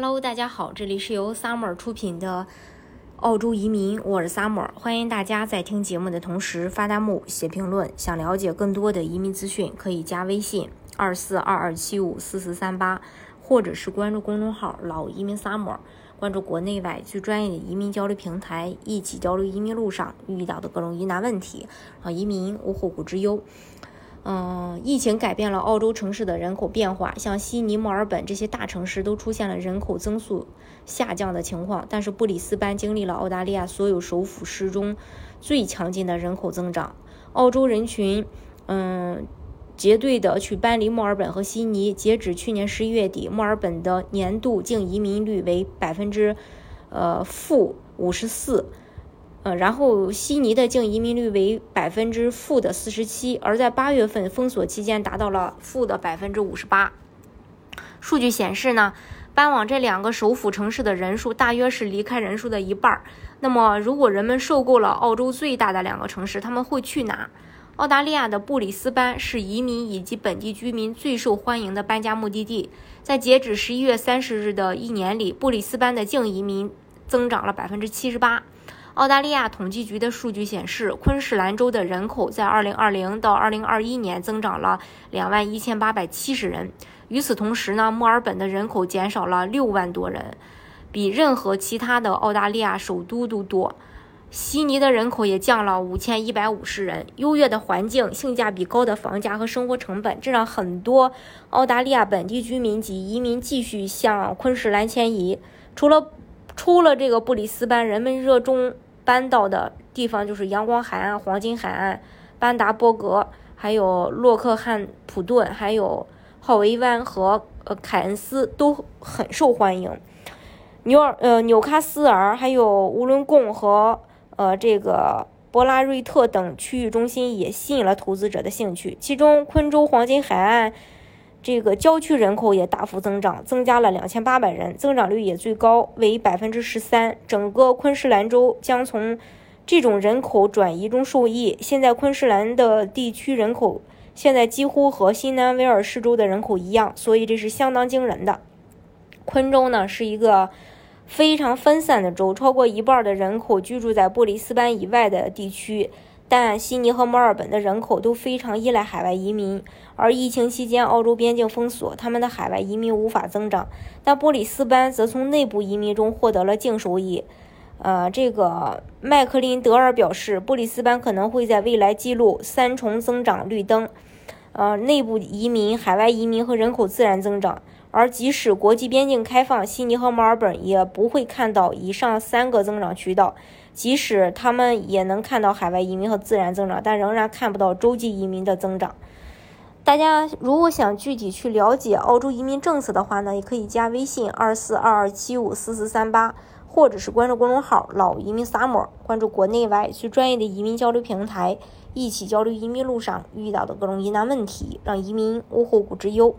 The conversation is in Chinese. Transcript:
Hello，大家好，这里是由 Summer 出品的澳洲移民，我是 Summer，欢迎大家在听节目的同时发弹幕、写评论。想了解更多的移民资讯，可以加微信二四二二七五四四三八，或者是关注公众号“老移民 Summer”，关注国内外最专业的移民交流平台，一起交流移民路上遇到的各种疑难问题，让移民无后顾之忧。嗯，疫情改变了澳洲城市的人口变化，像悉尼、墨尔本这些大城市都出现了人口增速下降的情况。但是布里斯班经历了澳大利亚所有首府市中最强劲的人口增长。澳洲人群，嗯，结队的去搬离墨尔本和悉尼。截止去年十一月底，墨尔本的年度净移民率为百分之，呃，负五十四。呃，然后悉尼的净移民率为百分之负的四十七，而在八月份封锁期间达到了负的百分之五十八。数据显示呢，搬往这两个首府城市的人数大约是离开人数的一半儿。那么，如果人们受够了澳洲最大的两个城市，他们会去哪？澳大利亚的布里斯班是移民以及本地居民最受欢迎的搬家目的地。在截止十一月三十日的一年里，布里斯班的净移民增长了百分之七十八。澳大利亚统计局的数据显示，昆士兰州的人口在2020到2021年增长了2万1870人。与此同时呢，墨尔本的人口减少了6万多人，比任何其他的澳大利亚首都都多。悉尼的人口也降了5150人。优越的环境、性价比高的房价和生活成本，这让很多澳大利亚本地居民及移民继续向昆士兰迁移。除了除了这个布里斯班，人们热衷。搬到的地方就是阳光海岸、黄金海岸、班达波格，还有洛克汉普顿，还有浩维湾和呃凯恩斯都很受欢迎。纽尔呃纽卡斯尔，还有乌伦贡和呃这个博拉瑞特等区域中心也吸引了投资者的兴趣。其中，昆州黄金海岸。这个郊区人口也大幅增长，增加了两千八百人，增长率也最高为百分之十三。整个昆士兰州将从这种人口转移中受益。现在昆士兰的地区人口现在几乎和新南威尔士州的人口一样，所以这是相当惊人的。昆州呢是一个非常分散的州，超过一半的人口居住在布里斯班以外的地区。但悉尼和墨尔本的人口都非常依赖海外移民，而疫情期间澳洲边境封锁，他们的海外移民无法增长。但布里斯班则从内部移民中获得了净收益。呃，这个麦克林德尔表示，布里斯班可能会在未来记录三重增长绿灯，呃，内部移民、海外移民和人口自然增长。而即使国际边境开放，悉尼和墨尔本也不会看到以上三个增长渠道。即使他们也能看到海外移民和自然增长，但仍然看不到洲际移民的增长。大家如果想具体去了解澳洲移民政策的话呢，也可以加微信二四二二七五四四三八，或者是关注公众号“老移民 summer”，关注国内外最专业的移民交流平台，一起交流移民路上遇到的各种疑难问题，让移民无后顾之忧。